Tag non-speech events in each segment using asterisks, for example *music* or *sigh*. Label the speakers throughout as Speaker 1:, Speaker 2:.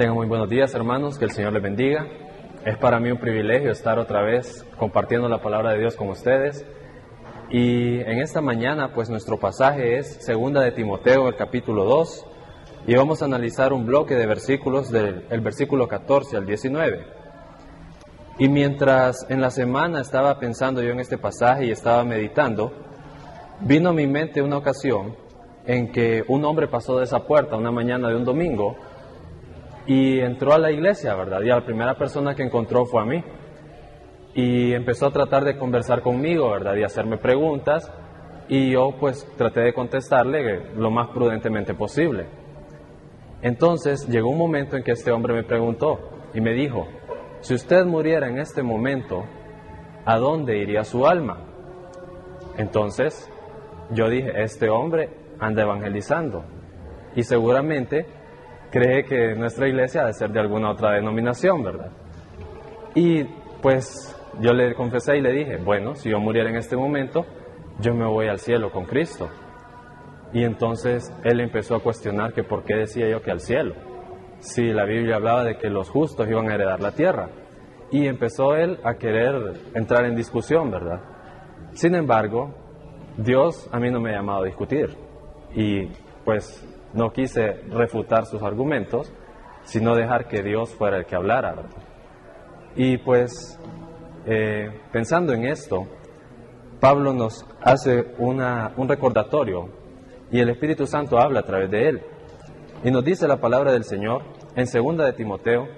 Speaker 1: Tengan muy buenos días, hermanos, que el Señor les bendiga. Es para mí un privilegio estar otra vez compartiendo la palabra de Dios con ustedes. Y en esta mañana, pues nuestro pasaje es Segunda de Timoteo, el capítulo 2, y vamos a analizar un bloque de versículos del el versículo 14 al 19. Y mientras en la semana estaba pensando yo en este pasaje y estaba meditando, vino a mi mente una ocasión en que un hombre pasó de esa puerta una mañana de un domingo y entró a la iglesia, ¿verdad? Y la primera persona que encontró fue a mí. Y empezó a tratar de conversar conmigo, ¿verdad? Y hacerme preguntas. Y yo pues traté de contestarle lo más prudentemente posible. Entonces llegó un momento en que este hombre me preguntó y me dijo, si usted muriera en este momento, ¿a dónde iría su alma? Entonces yo dije, este hombre anda evangelizando y seguramente cree que nuestra iglesia ha de ser de alguna otra denominación, ¿verdad? Y pues yo le confesé y le dije, bueno, si yo muriera en este momento, yo me voy al cielo con Cristo. Y entonces él empezó a cuestionar que por qué decía yo que al cielo, si la Biblia hablaba de que los justos iban a heredar la tierra. Y empezó él a querer entrar en discusión, ¿verdad? Sin embargo, Dios a mí no me ha llamado a discutir. Y pues no quise refutar sus argumentos, sino dejar que Dios fuera el que hablara. Y pues, eh, pensando en esto, Pablo nos hace una, un recordatorio y el Espíritu Santo habla a través de él. Y nos dice la palabra del Señor en 2 de Timoteo,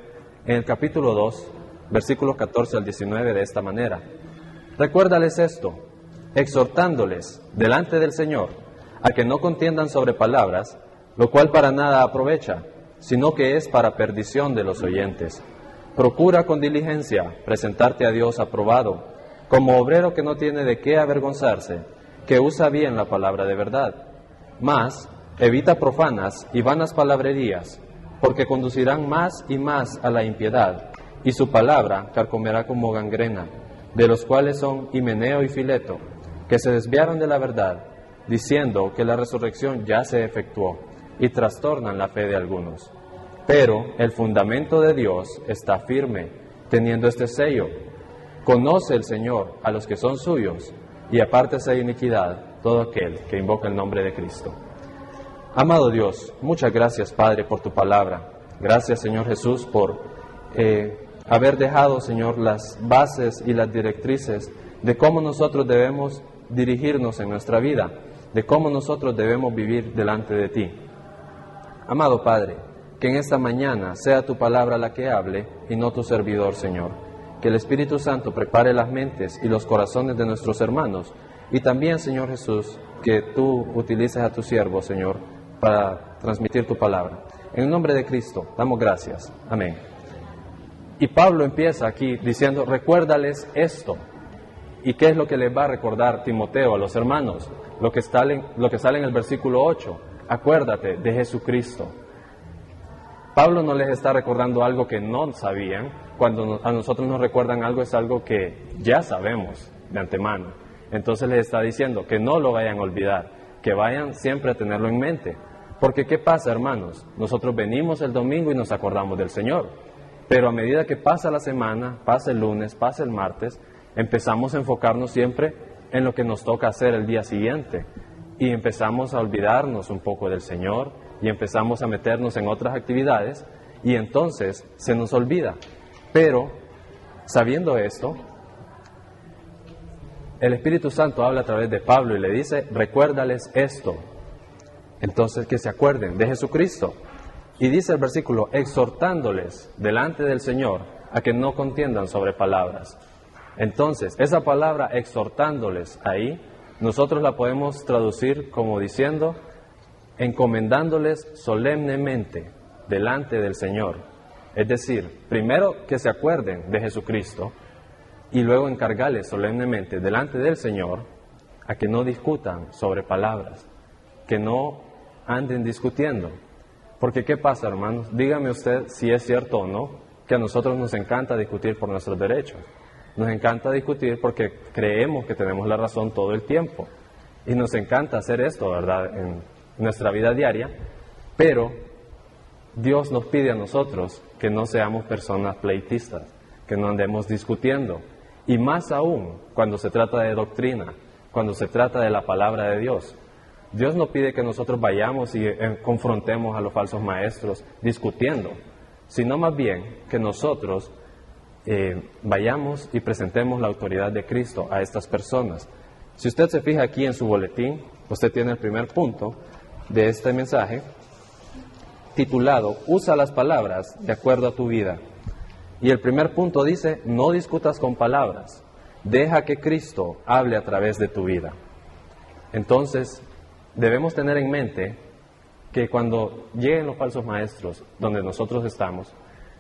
Speaker 1: en el capítulo 2, versículos 14 al 19, de esta manera. Recuérdales esto, exhortándoles delante del Señor a que no contiendan sobre palabras, lo cual para nada aprovecha, sino que es para perdición de los oyentes. Procura con diligencia presentarte a Dios aprobado, como obrero que no tiene de qué avergonzarse, que usa bien la palabra de verdad. Mas, evita profanas y vanas palabrerías, porque conducirán más y más a la impiedad, y su palabra carcomerá como gangrena, de los cuales son Himeneo y Fileto, que se desviaron de la verdad, diciendo que la resurrección ya se efectuó y trastornan la fe de algunos. Pero el fundamento de Dios está firme, teniendo este sello. Conoce el Señor a los que son suyos, y apártese de iniquidad todo aquel que invoca el nombre de Cristo. Amado Dios, muchas gracias Padre por tu palabra. Gracias Señor Jesús por eh, haber dejado, Señor, las bases y las directrices de cómo nosotros debemos dirigirnos en nuestra vida, de cómo nosotros debemos vivir delante de ti. Amado Padre, que en esta mañana sea tu palabra la que hable y no tu servidor, Señor. Que el Espíritu Santo prepare las mentes y los corazones de nuestros hermanos. Y también, Señor Jesús, que tú utilices a tu siervo, Señor, para transmitir tu palabra. En el nombre de Cristo, damos gracias. Amén. Y Pablo empieza aquí diciendo, recuérdales esto. ¿Y qué es lo que les va a recordar Timoteo a los hermanos? Lo que, sale, lo que sale en el versículo 8 acuérdate de Jesucristo. Pablo no les está recordando algo que no sabían. Cuando a nosotros nos recuerdan algo es algo que ya sabemos de antemano. Entonces les está diciendo que no lo vayan a olvidar, que vayan siempre a tenerlo en mente. Porque ¿qué pasa, hermanos? Nosotros venimos el domingo y nos acordamos del Señor. Pero a medida que pasa la semana, pasa el lunes, pasa el martes, empezamos a enfocarnos siempre en lo que nos toca hacer el día siguiente y empezamos a olvidarnos un poco del Señor y empezamos a meternos en otras actividades y entonces se nos olvida. Pero, sabiendo esto, el Espíritu Santo habla a través de Pablo y le dice, recuérdales esto. Entonces que se acuerden de Jesucristo. Y dice el versículo, exhortándoles delante del Señor a que no contiendan sobre palabras. Entonces, esa palabra exhortándoles ahí nosotros la podemos traducir como diciendo, encomendándoles solemnemente delante del Señor. Es decir, primero que se acuerden de Jesucristo y luego encargarles solemnemente delante del Señor a que no discutan sobre palabras, que no anden discutiendo. Porque ¿qué pasa, hermanos? Dígame usted si es cierto o no que a nosotros nos encanta discutir por nuestros derechos. Nos encanta discutir porque creemos que tenemos la razón todo el tiempo. Y nos encanta hacer esto, ¿verdad?, en nuestra vida diaria. Pero Dios nos pide a nosotros que no seamos personas pleitistas, que no andemos discutiendo. Y más aún cuando se trata de doctrina, cuando se trata de la palabra de Dios. Dios no pide que nosotros vayamos y eh, confrontemos a los falsos maestros discutiendo, sino más bien que nosotros eh, vayamos y presentemos la autoridad de Cristo a estas personas. Si usted se fija aquí en su boletín, usted tiene el primer punto de este mensaje titulado Usa las palabras de acuerdo a tu vida. Y el primer punto dice, no discutas con palabras, deja que Cristo hable a través de tu vida. Entonces, debemos tener en mente que cuando lleguen los falsos maestros donde nosotros estamos,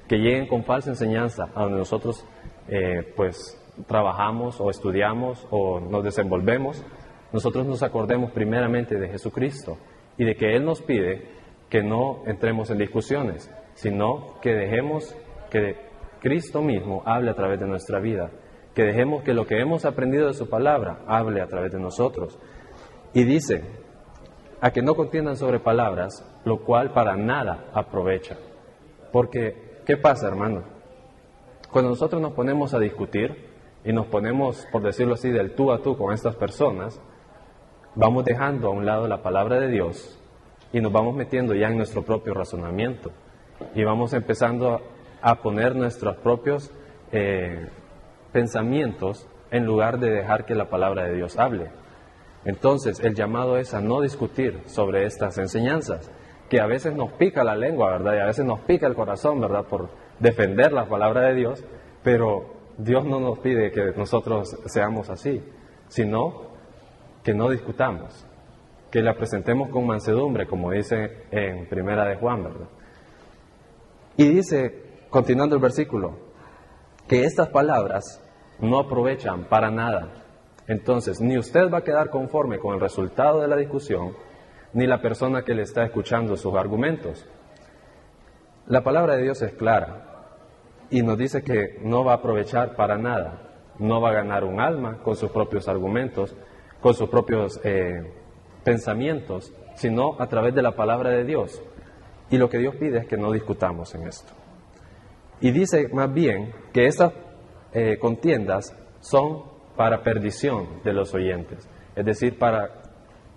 Speaker 1: que lleguen con falsa enseñanza a donde nosotros eh, pues trabajamos o estudiamos o nos desenvolvemos, nosotros nos acordemos primeramente de Jesucristo y de que Él nos pide que no entremos en discusiones, sino que dejemos que Cristo mismo hable a través de nuestra vida, que dejemos que lo que hemos aprendido de su palabra hable a través de nosotros. Y dice, a que no contiendan sobre palabras, lo cual para nada aprovecha. Porque, ¿qué pasa, hermano? Cuando nosotros nos ponemos a discutir y nos ponemos, por decirlo así, del tú a tú con estas personas, vamos dejando a un lado la palabra de Dios y nos vamos metiendo ya en nuestro propio razonamiento y vamos empezando a poner nuestros propios eh, pensamientos en lugar de dejar que la palabra de Dios hable. Entonces, el llamado es a no discutir sobre estas enseñanzas, que a veces nos pica la lengua, ¿verdad? Y a veces nos pica el corazón, ¿verdad? Por defender la palabra de Dios, pero Dios no nos pide que nosotros seamos así, sino que no discutamos, que la presentemos con mansedumbre, como dice en Primera de Juan, ¿verdad? Y dice, continuando el versículo, que estas palabras no aprovechan para nada entonces, ni usted va a quedar conforme con el resultado de la discusión, ni la persona que le está escuchando sus argumentos. La palabra de Dios es clara y nos dice que no va a aprovechar para nada, no va a ganar un alma con sus propios argumentos, con sus propios eh, pensamientos, sino a través de la palabra de Dios. Y lo que Dios pide es que no discutamos en esto. Y dice más bien que esas eh, contiendas son para perdición de los oyentes, es decir, para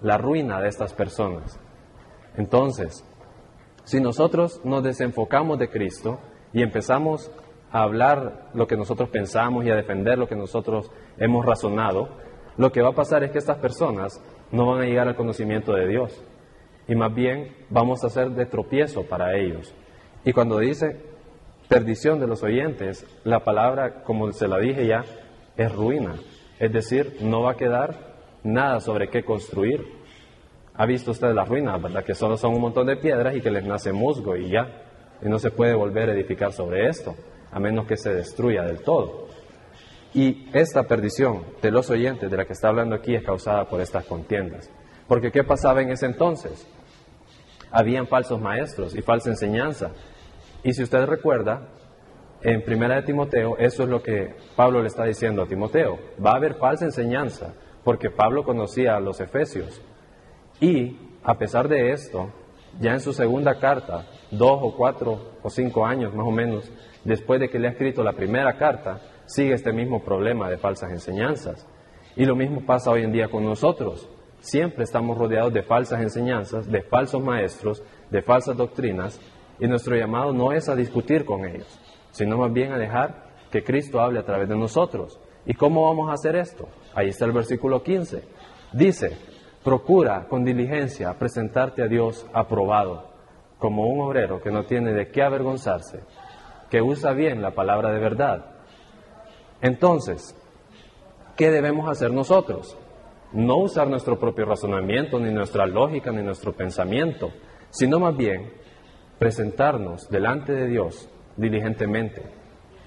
Speaker 1: la ruina de estas personas. Entonces, si nosotros nos desenfocamos de Cristo y empezamos a hablar lo que nosotros pensamos y a defender lo que nosotros hemos razonado, lo que va a pasar es que estas personas no van a llegar al conocimiento de Dios y más bien vamos a ser de tropiezo para ellos. Y cuando dice perdición de los oyentes, la palabra, como se la dije ya, es ruina. Es decir, no va a quedar nada sobre qué construir. Ha visto usted las ruinas, ¿verdad? Que solo son un montón de piedras y que les nace musgo y ya. Y no se puede volver a edificar sobre esto, a menos que se destruya del todo. Y esta perdición de los oyentes de la que está hablando aquí es causada por estas contiendas. Porque ¿qué pasaba en ese entonces? Habían falsos maestros y falsa enseñanza. Y si usted recuerda, en Primera de Timoteo, eso es lo que Pablo le está diciendo a Timoteo. Va a haber falsa enseñanza, porque Pablo conocía a los efesios. Y a pesar de esto, ya en su segunda carta, dos o cuatro o cinco años más o menos después de que le ha escrito la primera carta, sigue este mismo problema de falsas enseñanzas. Y lo mismo pasa hoy en día con nosotros. Siempre estamos rodeados de falsas enseñanzas, de falsos maestros, de falsas doctrinas, y nuestro llamado no es a discutir con ellos, sino más bien a dejar que Cristo hable a través de nosotros. ¿Y cómo vamos a hacer esto? Ahí está el versículo 15. Dice, procura con diligencia presentarte a Dios aprobado, como un obrero que no tiene de qué avergonzarse, que usa bien la palabra de verdad. Entonces, ¿qué debemos hacer nosotros? No usar nuestro propio razonamiento, ni nuestra lógica, ni nuestro pensamiento, sino más bien presentarnos delante de Dios diligentemente.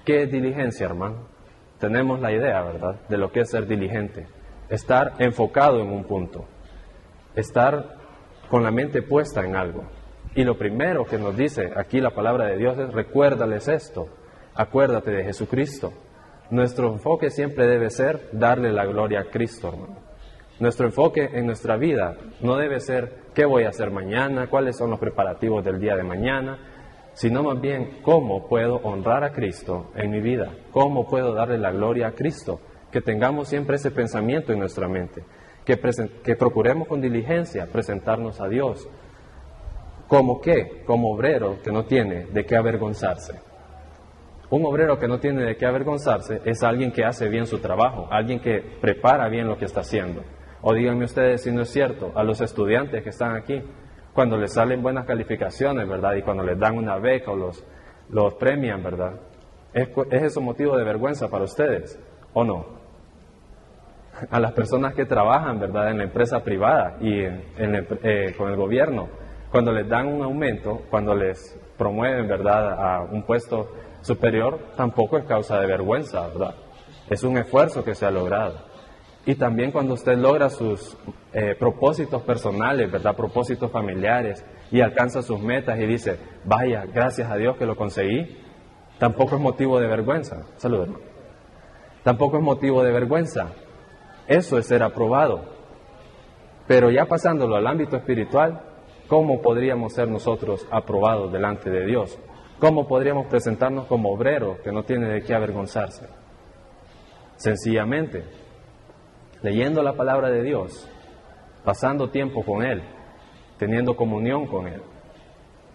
Speaker 1: ¿Qué es diligencia, hermano? Tenemos la idea, ¿verdad?, de lo que es ser diligente. Estar enfocado en un punto. Estar con la mente puesta en algo. Y lo primero que nos dice aquí la palabra de Dios es recuérdales esto. Acuérdate de Jesucristo. Nuestro enfoque siempre debe ser darle la gloria a Cristo, hermano. Nuestro enfoque en nuestra vida no debe ser qué voy a hacer mañana, cuáles son los preparativos del día de mañana, sino más bien cómo puedo honrar a Cristo en mi vida, cómo puedo darle la gloria a Cristo, que tengamos siempre ese pensamiento en nuestra mente, que, que procuremos con diligencia presentarnos a Dios. ¿Como qué? Como obrero que no tiene de qué avergonzarse. Un obrero que no tiene de qué avergonzarse es alguien que hace bien su trabajo, alguien que prepara bien lo que está haciendo. O díganme ustedes si no es cierto, a los estudiantes que están aquí, cuando les salen buenas calificaciones, ¿verdad? Y cuando les dan una beca o los, los premian, ¿verdad? ¿Es, ¿Es eso motivo de vergüenza para ustedes o no? A las personas que trabajan, ¿verdad? En la empresa privada y eh, con el gobierno, cuando les dan un aumento, cuando les promueven, ¿verdad? A un puesto superior tampoco es causa de vergüenza, ¿verdad? Es un esfuerzo que se ha logrado. Y también cuando usted logra sus eh, propósitos personales, ¿verdad? Propósitos familiares y alcanza sus metas y dice, vaya, gracias a Dios que lo conseguí, tampoco es motivo de vergüenza. Saludos. Tampoco es motivo de vergüenza. Eso es ser aprobado. Pero ya pasándolo al ámbito espiritual, ¿cómo podríamos ser nosotros aprobados delante de Dios? ¿Cómo podríamos presentarnos como obreros que no tiene de qué avergonzarse? Sencillamente, leyendo la palabra de Dios, pasando tiempo con Él, teniendo comunión con Él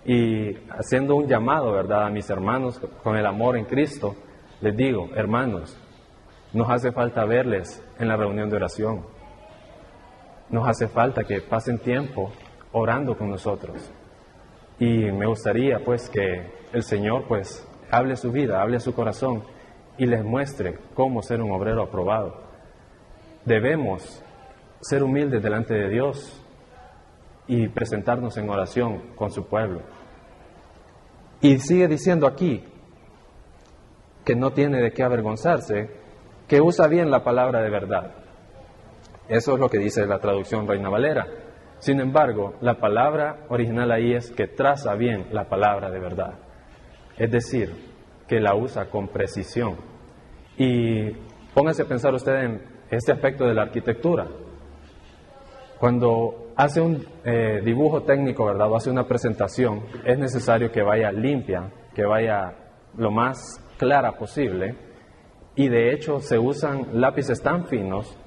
Speaker 1: y haciendo un llamado, ¿verdad?, a mis hermanos con el amor en Cristo, les digo, hermanos, nos hace falta verles en la reunión de oración. Nos hace falta que pasen tiempo orando con nosotros. Y me gustaría pues que el Señor pues hable su vida, hable su corazón y les muestre cómo ser un obrero aprobado. Debemos ser humildes delante de Dios y presentarnos en oración con su pueblo. Y sigue diciendo aquí que no tiene de qué avergonzarse, que usa bien la palabra de verdad. Eso es lo que dice la traducción Reina Valera. Sin embargo, la palabra original ahí es que traza bien la palabra de verdad. Es decir, que la usa con precisión. Y póngase a pensar usted en este aspecto de la arquitectura. Cuando hace un eh, dibujo técnico, ¿verdad? O hace una presentación, es necesario que vaya limpia, que vaya lo más clara posible. Y de hecho se usan lápices tan finos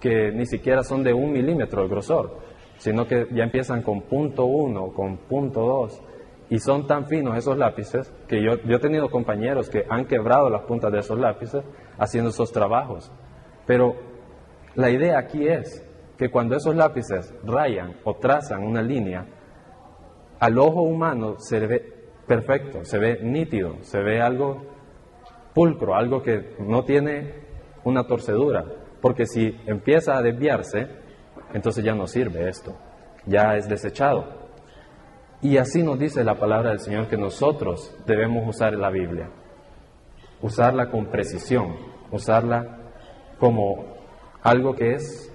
Speaker 1: que ni siquiera son de un milímetro de grosor sino que ya empiezan con punto uno, con punto dos, y son tan finos esos lápices que yo, yo he tenido compañeros que han quebrado las puntas de esos lápices haciendo esos trabajos. Pero la idea aquí es que cuando esos lápices rayan o trazan una línea, al ojo humano se ve perfecto, se ve nítido, se ve algo pulcro, algo que no tiene una torcedura, porque si empieza a desviarse, entonces ya no sirve esto, ya es desechado. Y así nos dice la palabra del Señor que nosotros debemos usar la Biblia, usarla con precisión, usarla como algo que es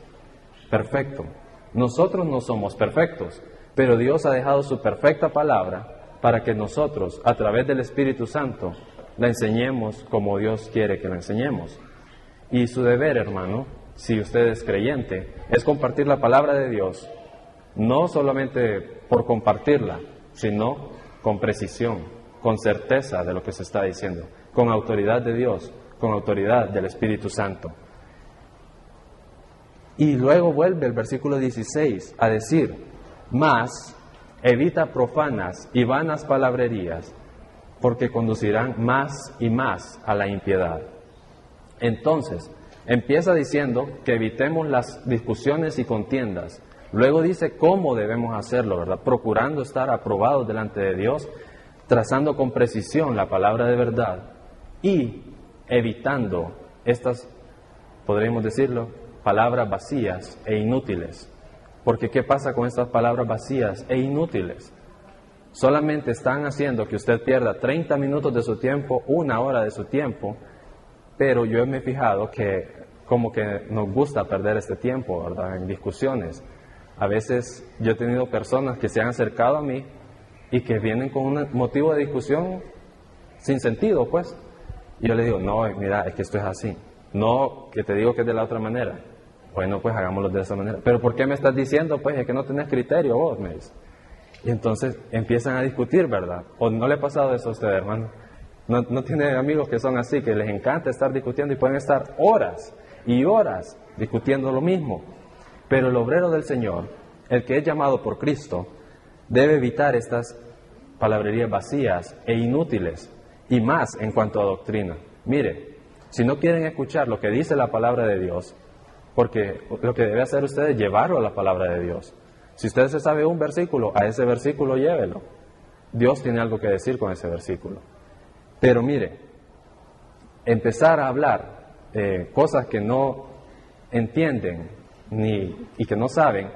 Speaker 1: perfecto. Nosotros no somos perfectos, pero Dios ha dejado su perfecta palabra para que nosotros, a través del Espíritu Santo, la enseñemos como Dios quiere que la enseñemos. Y su deber, hermano, si usted es creyente, es compartir la palabra de Dios, no solamente por compartirla, sino con precisión, con certeza de lo que se está diciendo, con autoridad de Dios, con autoridad del Espíritu Santo. Y luego vuelve el versículo 16 a decir, más evita profanas y vanas palabrerías, porque conducirán más y más a la impiedad. Entonces, Empieza diciendo que evitemos las discusiones y contiendas. Luego dice cómo debemos hacerlo, ¿verdad? Procurando estar aprobados delante de Dios, trazando con precisión la palabra de verdad y evitando estas, podríamos decirlo, palabras vacías e inútiles. Porque ¿qué pasa con estas palabras vacías e inútiles? Solamente están haciendo que usted pierda 30 minutos de su tiempo, una hora de su tiempo, pero yo me he fijado que como que nos gusta perder este tiempo, ¿verdad? En discusiones. A veces yo he tenido personas que se han acercado a mí y que vienen con un motivo de discusión sin sentido, pues. Y yo le digo, no, mira, es que esto es así. No que te digo que es de la otra manera. Bueno, pues hagámoslo de esa manera. Pero ¿por qué me estás diciendo, pues, es que no tenés criterio vos, me dice. Y entonces empiezan a discutir, ¿verdad? ¿O no le ha pasado eso a usted, hermano? No, no tiene amigos que son así, que les encanta estar discutiendo y pueden estar horas y horas discutiendo lo mismo. Pero el obrero del Señor, el que es llamado por Cristo, debe evitar estas palabrerías vacías e inútiles y más en cuanto a doctrina. Mire, si no quieren escuchar lo que dice la palabra de Dios, porque lo que debe hacer usted es llevarlo a la palabra de Dios. Si usted se sabe un versículo, a ese versículo llévelo. Dios tiene algo que decir con ese versículo. Pero mire, empezar a hablar eh, cosas que no entienden ni, y que no saben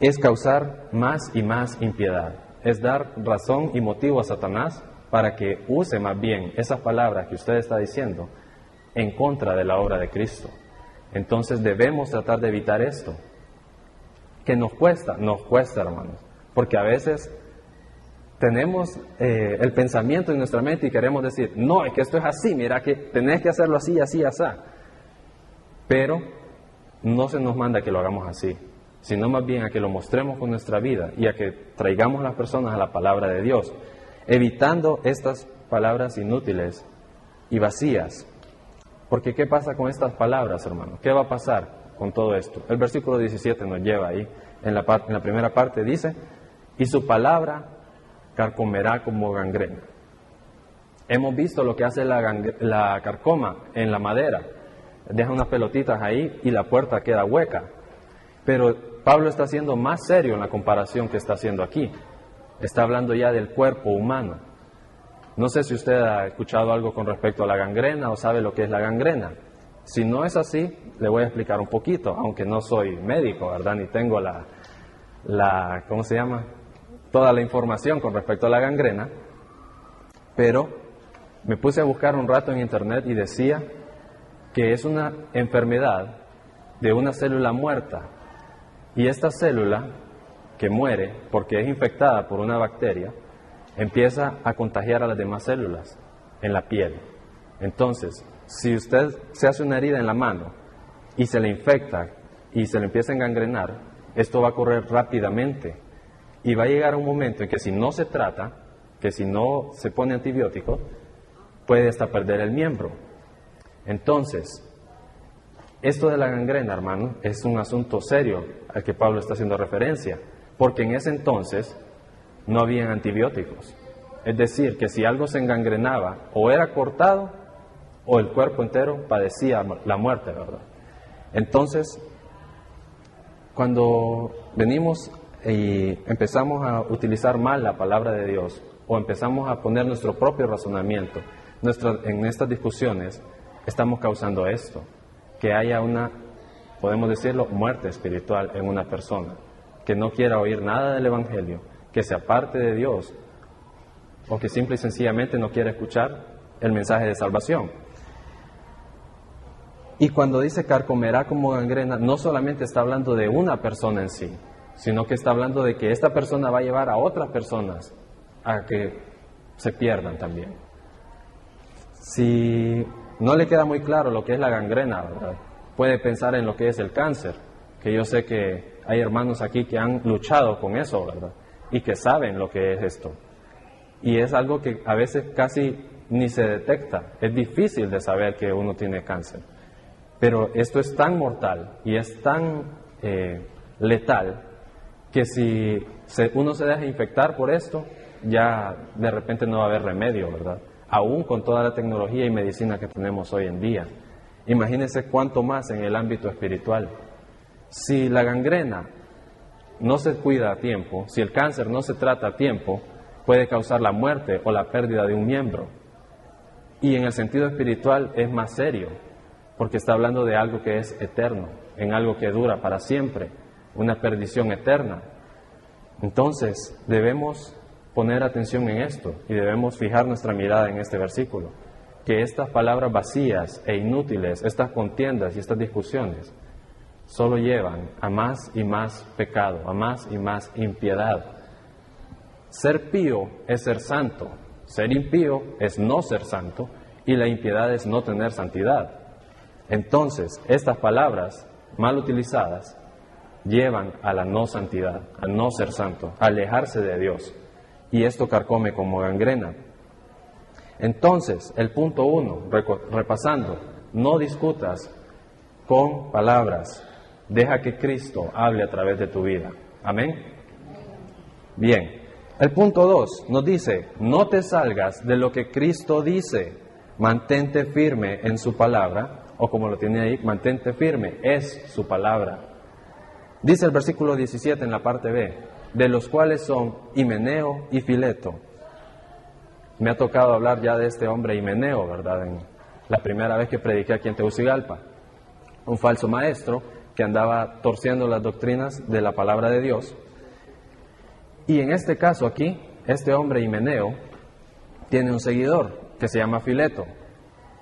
Speaker 1: es causar más y más impiedad. Es dar razón y motivo a Satanás para que use más bien esas palabras que usted está diciendo en contra de la obra de Cristo. Entonces debemos tratar de evitar esto. Que nos cuesta, nos cuesta, hermanos, porque a veces tenemos eh, el pensamiento en nuestra mente y queremos decir, no, es que esto es así, mira que tenés que hacerlo así, así, así. Pero no se nos manda que lo hagamos así, sino más bien a que lo mostremos con nuestra vida y a que traigamos las personas a la palabra de Dios, evitando estas palabras inútiles y vacías. Porque ¿qué pasa con estas palabras, hermano? ¿Qué va a pasar con todo esto? El versículo 17 nos lleva ahí, en la, la primera parte dice, y su palabra carcomerá como gangrena. Hemos visto lo que hace la, carcoma en la madera. Deja unas pelotitas ahí y la puerta queda hueca. Pero Pablo está siendo más serio en la comparación que está haciendo aquí. Está hablando ya del cuerpo humano. No sé si usted ha escuchado algo con respecto a la gangrena o sabe lo que es la gangrena. Si no es así, le voy a explicar un poquito, aunque no soy médico, ¿verdad? Ni tengo la, la ¿cómo se llama? toda la información con respecto a la gangrena, pero me puse a buscar un rato en internet y decía que es una enfermedad de una célula muerta. Y esta célula que muere porque es infectada por una bacteria, empieza a contagiar a las demás células en la piel. Entonces, si usted se hace una herida en la mano y se le infecta y se le empieza a engangrenar, esto va a correr rápidamente y va a llegar un momento en que si no se trata, que si no se pone antibiótico, puede hasta perder el miembro. Entonces, esto de la gangrena, hermano, es un asunto serio al que Pablo está haciendo referencia, porque en ese entonces no habían antibióticos. Es decir, que si algo se engangrenaba, o era cortado, o el cuerpo entero padecía la muerte, ¿verdad? Entonces, cuando venimos y empezamos a utilizar mal la palabra de Dios o empezamos a poner nuestro propio razonamiento en estas discusiones, estamos causando esto, que haya una, podemos decirlo, muerte espiritual en una persona, que no quiera oír nada del Evangelio, que se aparte de Dios o que simple y sencillamente no quiera escuchar el mensaje de salvación. Y cuando dice carcomerá como gangrena, no solamente está hablando de una persona en sí, sino que está hablando de que esta persona va a llevar a otras personas a que se pierdan también. Si no le queda muy claro lo que es la gangrena, puede pensar en lo que es el cáncer, que yo sé que hay hermanos aquí que han luchado con eso, ¿verdad? Y que saben lo que es esto. Y es algo que a veces casi ni se detecta. Es difícil de saber que uno tiene cáncer. Pero esto es tan mortal y es tan eh, letal que si uno se deja infectar por esto, ya de repente no va a haber remedio, ¿verdad? Aún con toda la tecnología y medicina que tenemos hoy en día. Imagínense cuánto más en el ámbito espiritual. Si la gangrena no se cuida a tiempo, si el cáncer no se trata a tiempo, puede causar la muerte o la pérdida de un miembro. Y en el sentido espiritual es más serio, porque está hablando de algo que es eterno, en algo que dura para siempre una perdición eterna. Entonces debemos poner atención en esto y debemos fijar nuestra mirada en este versículo, que estas palabras vacías e inútiles, estas contiendas y estas discusiones, solo llevan a más y más pecado, a más y más impiedad. Ser pío es ser santo, ser impío es no ser santo y la impiedad es no tener santidad. Entonces, estas palabras mal utilizadas llevan a la no santidad, a no ser santo, a alejarse de Dios. Y esto carcome como gangrena. Entonces, el punto uno, repasando, no discutas con palabras, deja que Cristo hable a través de tu vida. Amén. Bien, el punto dos nos dice, no te salgas de lo que Cristo dice, mantente firme en su palabra, o como lo tiene ahí, mantente firme, es su palabra. Dice el versículo 17 en la parte B, de los cuales son Himeneo y Fileto. Me ha tocado hablar ya de este hombre Himeneo, ¿verdad? En la primera vez que prediqué aquí en Tegucigalpa. Un falso maestro que andaba torciendo las doctrinas de la palabra de Dios. Y en este caso aquí, este hombre Himeneo tiene un seguidor que se llama Fileto.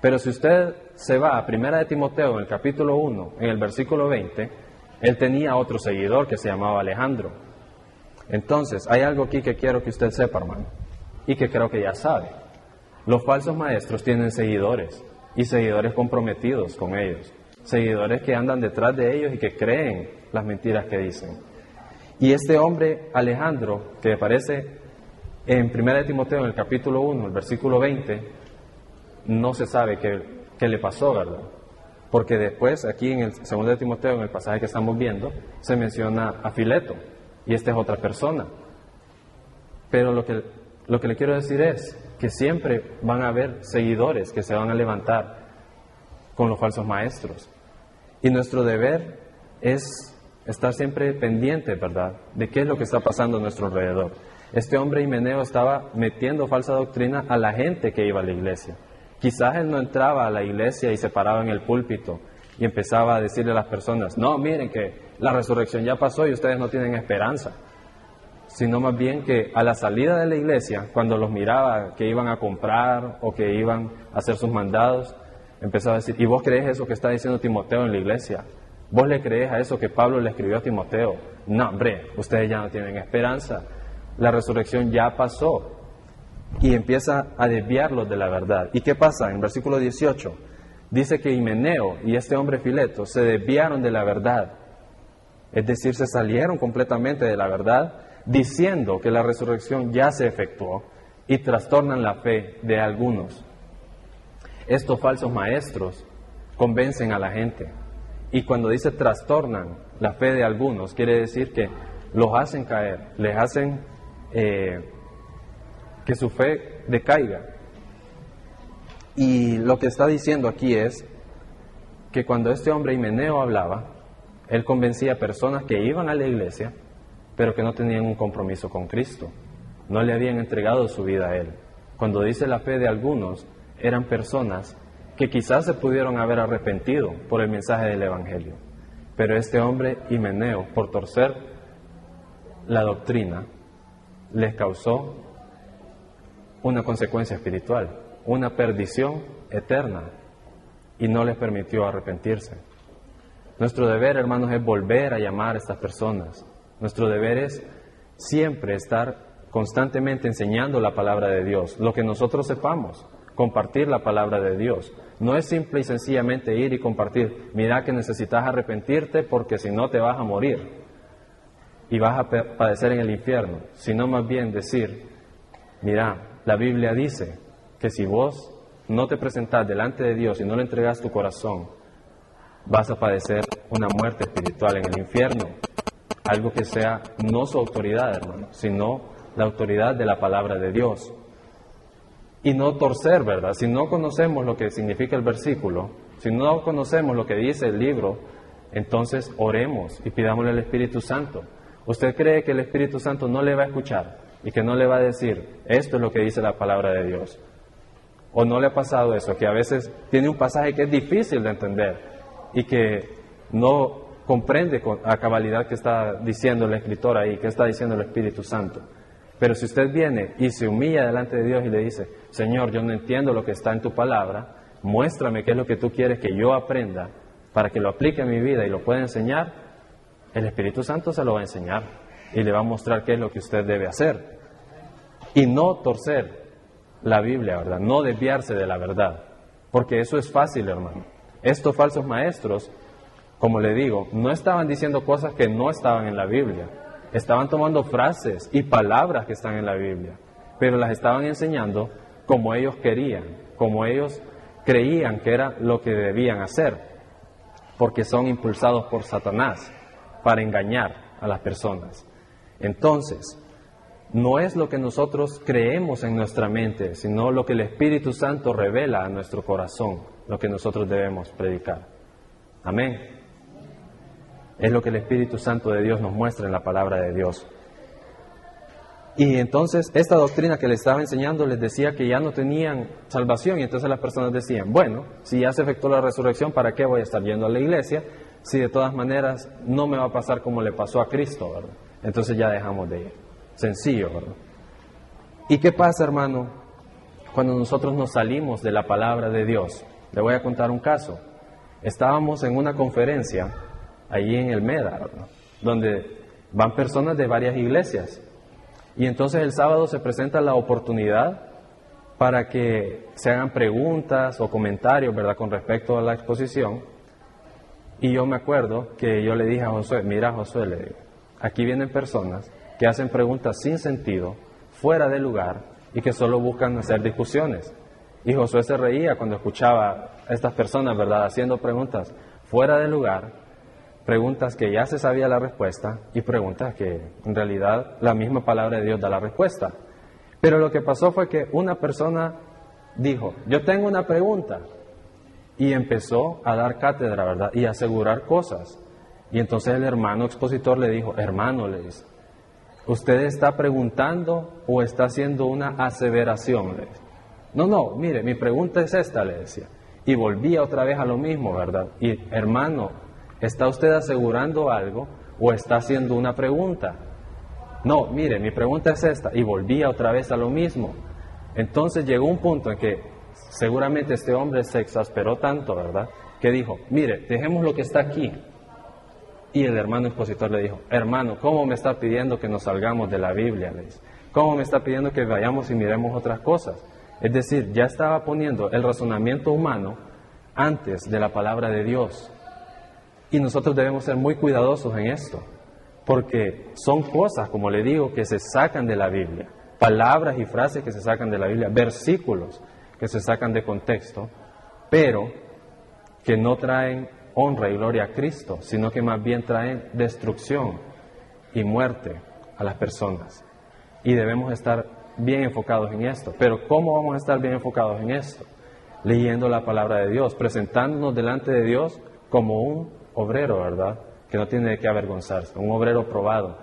Speaker 1: Pero si usted se va a Primera de Timoteo en el capítulo 1, en el versículo 20, él tenía otro seguidor que se llamaba Alejandro. Entonces, hay algo aquí que quiero que usted sepa, hermano, y que creo que ya sabe. Los falsos maestros tienen seguidores y seguidores comprometidos con ellos seguidores que andan detrás de ellos y que creen las mentiras que dicen. Y este hombre, Alejandro, que aparece en 1 Timoteo, en el capítulo 1, el versículo 20, no se sabe qué, qué le pasó, ¿verdad? Porque después, aquí en el 2 de Timoteo, en el pasaje que estamos viendo, se menciona a Fileto, y esta es otra persona. Pero lo que, lo que le quiero decir es que siempre van a haber seguidores que se van a levantar con los falsos maestros. Y nuestro deber es estar siempre pendiente, ¿verdad?, de qué es lo que está pasando a nuestro alrededor. Este hombre Himeneo estaba metiendo falsa doctrina a la gente que iba a la iglesia. Quizás él no entraba a la iglesia y se paraba en el púlpito y empezaba a decirle a las personas, no, miren que la resurrección ya pasó y ustedes no tienen esperanza. Sino más bien que a la salida de la iglesia, cuando los miraba que iban a comprar o que iban a hacer sus mandados, empezaba a decir, ¿y vos crees eso que está diciendo Timoteo en la iglesia? ¿Vos le crees a eso que Pablo le escribió a Timoteo? No, hombre, ustedes ya no tienen esperanza. La resurrección ya pasó. Y empieza a desviarlos de la verdad. ¿Y qué pasa? En versículo 18 dice que Himeneo y este hombre Fileto se desviaron de la verdad. Es decir, se salieron completamente de la verdad diciendo que la resurrección ya se efectuó y trastornan la fe de algunos. Estos falsos maestros convencen a la gente. Y cuando dice trastornan la fe de algunos, quiere decir que los hacen caer, les hacen eh, que su fe decaiga. Y lo que está diciendo aquí es que cuando este hombre Himeneo hablaba, él convencía a personas que iban a la iglesia, pero que no tenían un compromiso con Cristo, no le habían entregado su vida a Él. Cuando dice la fe de algunos, eran personas que quizás se pudieron haber arrepentido por el mensaje del Evangelio. Pero este hombre, Himeneo, por torcer la doctrina, les causó una consecuencia espiritual, una perdición eterna, y no les permitió arrepentirse. Nuestro deber, hermanos, es volver a llamar a estas personas. Nuestro deber es siempre estar constantemente enseñando la palabra de Dios, lo que nosotros sepamos compartir la palabra de Dios. No es simple y sencillamente ir y compartir, mira que necesitas arrepentirte porque si no te vas a morir y vas a padecer en el infierno, sino más bien decir, mira, la Biblia dice que si vos no te presentás delante de Dios y no le entregas tu corazón, vas a padecer una muerte espiritual en el infierno. Algo que sea no su autoridad, hermano, sino la autoridad de la palabra de Dios y no torcer, ¿verdad? Si no conocemos lo que significa el versículo, si no conocemos lo que dice el libro, entonces oremos y pidámosle al Espíritu Santo. ¿Usted cree que el Espíritu Santo no le va a escuchar y que no le va a decir, esto es lo que dice la palabra de Dios? ¿O no le ha pasado eso, que a veces tiene un pasaje que es difícil de entender y que no comprende a cabalidad que está diciendo el escritor ahí, que está diciendo el Espíritu Santo? Pero si usted viene y se humilla delante de Dios y le dice, Señor, yo no entiendo lo que está en tu palabra, muéstrame qué es lo que tú quieres que yo aprenda para que lo aplique en mi vida y lo pueda enseñar, el Espíritu Santo se lo va a enseñar y le va a mostrar qué es lo que usted debe hacer. Y no torcer la Biblia, ¿verdad? No desviarse de la verdad, porque eso es fácil, hermano. Estos falsos maestros como le digo, no estaban diciendo cosas que no estaban en la Biblia. Estaban tomando frases y palabras que están en la Biblia, pero las estaban enseñando como ellos querían, como ellos creían que era lo que debían hacer, porque son impulsados por Satanás para engañar a las personas. Entonces, no es lo que nosotros creemos en nuestra mente, sino lo que el Espíritu Santo revela a nuestro corazón, lo que nosotros debemos predicar. Amén. Es lo que el Espíritu Santo de Dios nos muestra en la palabra de Dios. Y entonces esta doctrina que le estaba enseñando les decía que ya no tenían salvación y entonces las personas decían, bueno, si ya se efectuó la resurrección, ¿para qué voy a estar yendo a la iglesia? Si de todas maneras no me va a pasar como le pasó a Cristo. Entonces ya dejamos de ir. Sencillo. ¿Y qué pasa, hermano, cuando nosotros nos salimos de la palabra de Dios? Le voy a contar un caso. Estábamos en una conferencia allí en el MEDA, donde van personas de varias iglesias. Y entonces el sábado se presenta la oportunidad para que se hagan preguntas o comentarios, ¿verdad?, con respecto a la exposición. Y yo me acuerdo que yo le dije a Josué, mira Josué, aquí vienen personas que hacen preguntas sin sentido, fuera de lugar y que solo buscan hacer discusiones. Y Josué se reía cuando escuchaba a estas personas, ¿verdad?, haciendo preguntas fuera de lugar preguntas que ya se sabía la respuesta y preguntas que en realidad la misma palabra de Dios da la respuesta. Pero lo que pasó fue que una persona dijo, yo tengo una pregunta, y empezó a dar cátedra, ¿verdad? Y a asegurar cosas. Y entonces el hermano expositor le dijo, hermano, le dice, ¿usted está preguntando o está haciendo una aseveración? No, no, mire, mi pregunta es esta, le decía. Y volvía otra vez a lo mismo, ¿verdad? Y hermano, ¿Está usted asegurando algo o está haciendo una pregunta? No, mire, mi pregunta es esta. Y volvía otra vez a lo mismo. Entonces llegó un punto en que seguramente este hombre se exasperó tanto, ¿verdad? Que dijo, mire, dejemos lo que está aquí. Y el hermano expositor le dijo, hermano, ¿cómo me está pidiendo que nos salgamos de la Biblia? Le. ¿Cómo me está pidiendo que vayamos y miremos otras cosas? Es decir, ya estaba poniendo el razonamiento humano antes de la palabra de Dios. Y nosotros debemos ser muy cuidadosos en esto, porque son cosas, como le digo, que se sacan de la Biblia, palabras y frases que se sacan de la Biblia, versículos que se sacan de contexto, pero que no traen honra y gloria a Cristo, sino que más bien traen destrucción y muerte a las personas. Y debemos estar bien enfocados en esto. Pero ¿cómo vamos a estar bien enfocados en esto? Leyendo la palabra de Dios, presentándonos delante de Dios como un obrero, ¿verdad? Que no tiene de qué avergonzarse, un obrero probado,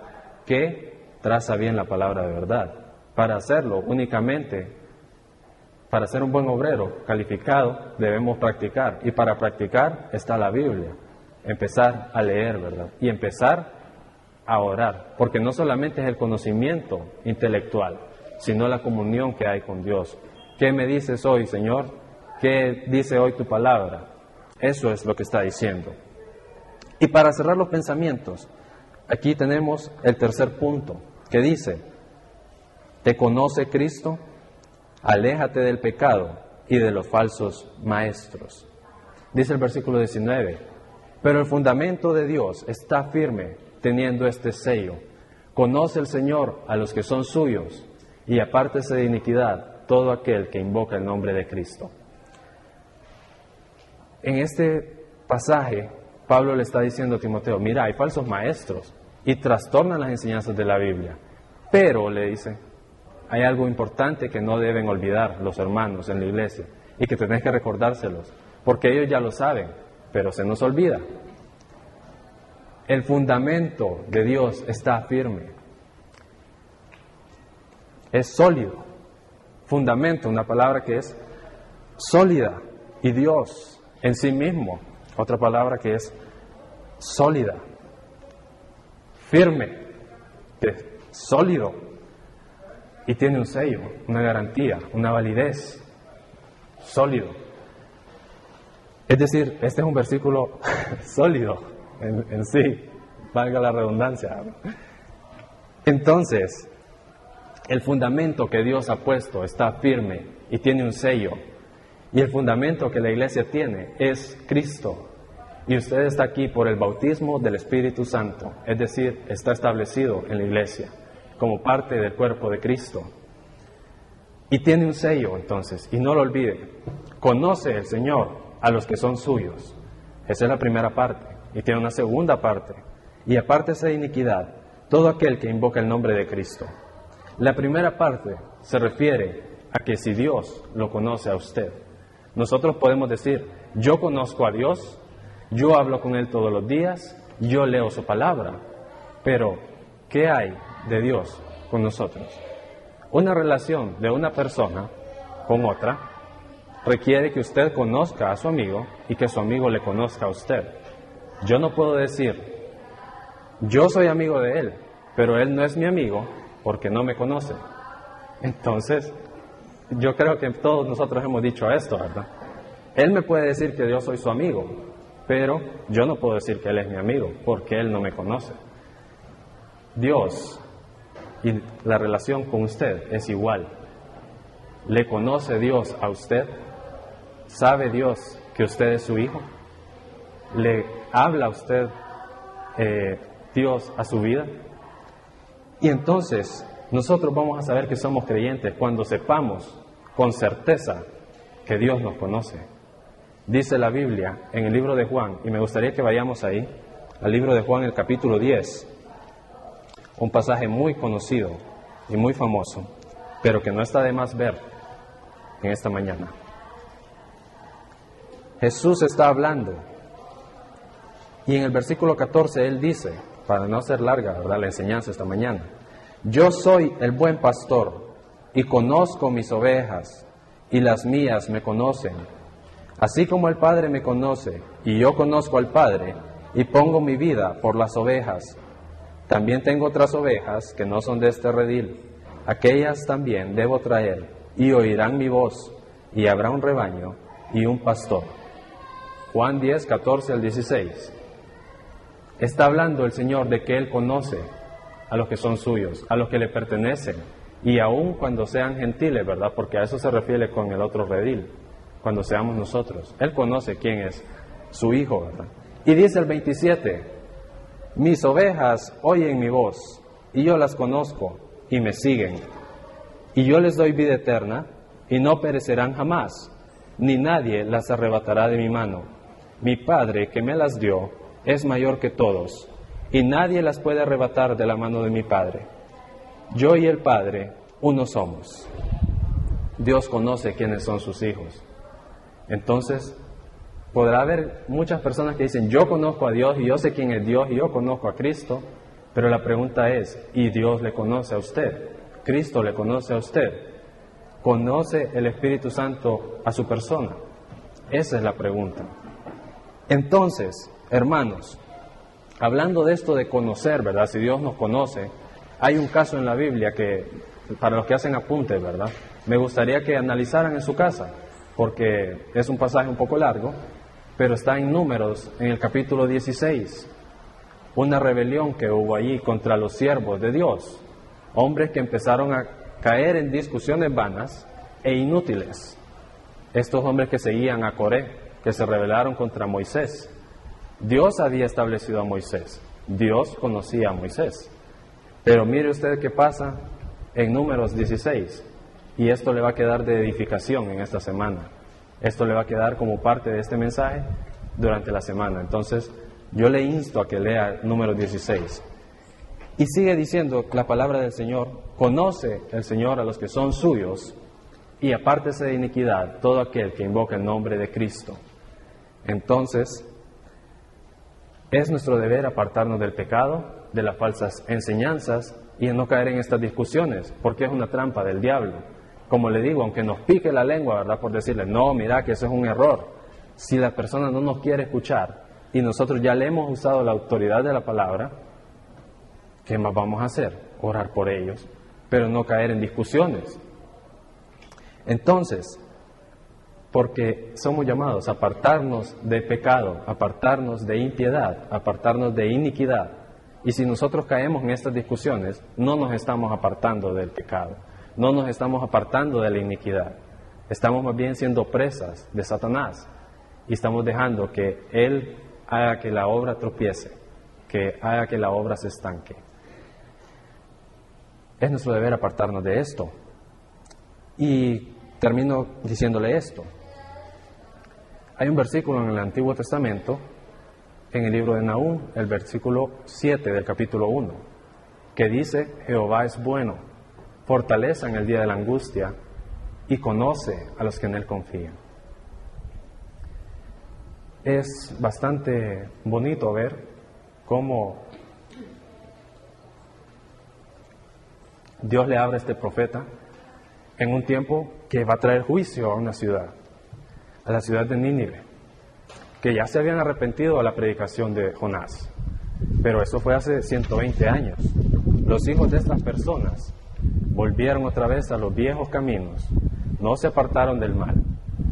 Speaker 1: que traza bien la palabra de verdad. Para hacerlo únicamente, para ser un buen obrero calificado, debemos practicar. Y para practicar está la Biblia. Empezar a leer, ¿verdad? Y empezar a orar. Porque no solamente es el conocimiento intelectual, sino la comunión que hay con Dios. ¿Qué me dices hoy, Señor? ¿Qué dice hoy tu palabra? Eso es lo que está diciendo. Y para cerrar los pensamientos, aquí tenemos el tercer punto, que dice, ¿te conoce Cristo? Aléjate del pecado y de los falsos maestros. Dice el versículo 19, pero el fundamento de Dios está firme teniendo este sello. Conoce el Señor a los que son suyos y apártese de iniquidad todo aquel que invoca el nombre de Cristo. En este pasaje Pablo le está diciendo a Timoteo, mira, hay falsos maestros y trastornan las enseñanzas de la Biblia. Pero, le dice, hay algo importante que no deben olvidar los hermanos en la iglesia y que tenés que recordárselos, porque ellos ya lo saben, pero se nos olvida. El fundamento de Dios está firme, es sólido. Fundamento, una palabra que es sólida, y Dios en sí mismo otra palabra que es sólida, firme, es sólido y tiene un sello, una garantía, una validez, sólido. Es decir, este es un versículo *laughs* sólido en sí, valga la redundancia. Entonces, el fundamento que Dios ha puesto está firme y tiene un sello y el fundamento que la iglesia tiene es Cristo. y usted está aquí por el bautismo del Espíritu Santo, es decir, está establecido en la iglesia como parte del cuerpo de Cristo. Y tiene un sello entonces, y no lo olvide, conoce el Señor a los que son suyos. Esa es la primera parte. Y tiene una segunda parte. Y aparte de iniquidad, todo aquel que invoca el nombre de Cristo. La primera parte se refiere a que si Dios lo conoce a usted, nosotros podemos decir, yo conozco a Dios, yo hablo con Él todos los días, yo leo su palabra, pero ¿qué hay de Dios con nosotros? Una relación de una persona con otra requiere que usted conozca a su amigo y que su amigo le conozca a usted. Yo no puedo decir, yo soy amigo de él, pero él no es mi amigo porque no me conoce. Entonces, yo creo que todos nosotros hemos dicho esto, ¿verdad? Él me puede decir que yo soy su amigo, pero yo no puedo decir que Él es mi amigo porque Él no me conoce. Dios y la relación con usted es igual. ¿Le conoce Dios a usted? ¿Sabe Dios que usted es su hijo? ¿Le habla usted eh, Dios a su vida? Y entonces nosotros vamos a saber que somos creyentes cuando sepamos con certeza que Dios nos conoce. Dice la Biblia en el libro de Juan, y me gustaría que vayamos ahí, al libro de Juan, el capítulo 10, un pasaje muy conocido y muy famoso, pero que no está de más ver en esta mañana. Jesús está hablando y en el versículo 14 él dice, para no ser larga la enseñanza esta mañana, yo soy el buen pastor y conozco mis ovejas y las mías me conocen Así como el Padre me conoce y yo conozco al Padre y pongo mi vida por las ovejas, también tengo otras ovejas que no son de este redil. Aquellas también debo traer y oirán mi voz y habrá un rebaño y un pastor. Juan 10, 14 al 16. Está hablando el Señor de que Él conoce a los que son suyos, a los que le pertenecen, y aun cuando sean gentiles, ¿verdad? Porque a eso se refiere con el otro redil cuando seamos nosotros. Él conoce quién es su hijo, ¿verdad? Y dice el 27, mis ovejas oyen mi voz y yo las conozco y me siguen. Y yo les doy vida eterna y no perecerán jamás, ni nadie las arrebatará de mi mano. Mi Padre que me las dio es mayor que todos y nadie las puede arrebatar de la mano de mi Padre. Yo y el Padre uno somos. Dios conoce quiénes son sus hijos. Entonces, podrá haber muchas personas que dicen, yo conozco a Dios y yo sé quién es Dios y yo conozco a Cristo, pero la pregunta es, ¿y Dios le conoce a usted? ¿Cristo le conoce a usted? ¿Conoce el Espíritu Santo a su persona? Esa es la pregunta. Entonces, hermanos, hablando de esto de conocer, ¿verdad? Si Dios nos conoce, hay un caso en la Biblia que, para los que hacen apuntes, ¿verdad? Me gustaría que analizaran en su casa porque es un pasaje un poco largo, pero está en números en el capítulo 16. Una rebelión que hubo allí contra los siervos de Dios, hombres que empezaron a caer en discusiones vanas e inútiles. Estos hombres que seguían a Coré, que se rebelaron contra Moisés. Dios había establecido a Moisés, Dios conocía a Moisés. Pero mire usted qué pasa en números 16. Y esto le va a quedar de edificación en esta semana. Esto le va a quedar como parte de este mensaje durante la semana. Entonces, yo le insto a que lea el número 16. Y sigue diciendo la palabra del Señor, conoce el Señor a los que son suyos y apártese de iniquidad todo aquel que invoca el nombre de Cristo. Entonces, es nuestro deber apartarnos del pecado, de las falsas enseñanzas y en no caer en estas discusiones, porque es una trampa del diablo como le digo, aunque nos pique la lengua, ¿verdad? Por decirle, no, mira que eso es un error. Si la persona no nos quiere escuchar y nosotros ya le hemos usado la autoridad de la palabra, ¿qué más vamos a hacer? Orar por ellos, pero no caer en discusiones. Entonces, porque somos llamados a apartarnos de pecado, apartarnos de impiedad, apartarnos de iniquidad. Y si nosotros caemos en estas discusiones, no nos estamos apartando del pecado no nos estamos apartando de la iniquidad. Estamos más bien siendo presas de Satanás y estamos dejando que Él haga que la obra tropiece, que haga que la obra se estanque. Es nuestro deber apartarnos de esto. Y termino diciéndole esto. Hay un versículo en el Antiguo Testamento, en el libro de Nahum, el versículo 7 del capítulo 1, que dice, Jehová es bueno, fortaleza en el día de la angustia y conoce a los que en él confían. Es bastante bonito ver cómo Dios le abre a este profeta en un tiempo que va a traer juicio a una ciudad, a la ciudad de Nínive, que ya se habían arrepentido a la predicación de Jonás. Pero eso fue hace 120 años. Los hijos de estas personas volvieron otra vez a los viejos caminos, no se apartaron del mal,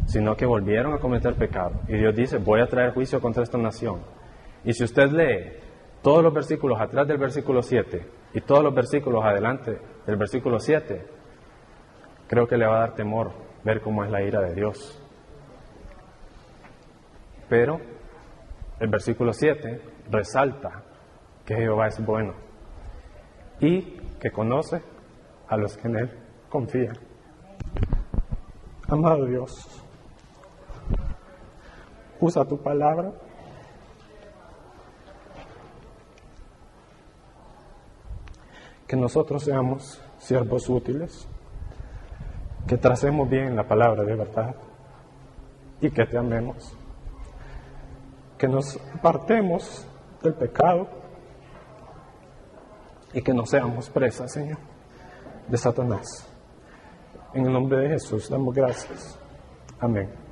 Speaker 1: sino que volvieron a cometer pecado. Y Dios dice, voy a traer juicio contra esta nación. Y si usted lee todos los versículos atrás del versículo 7 y todos los versículos adelante del versículo 7, creo que le va a dar temor ver cómo es la ira de Dios. Pero el versículo 7 resalta que Jehová es bueno y que conoce a los que en Él confían. Amado Dios, usa tu palabra que nosotros seamos siervos útiles, que tracemos bien la palabra de verdad y que te amemos, que nos apartemos del pecado y que no seamos presas, Señor, de Satanás. En el nombre de Jesús damos gracias. Amén.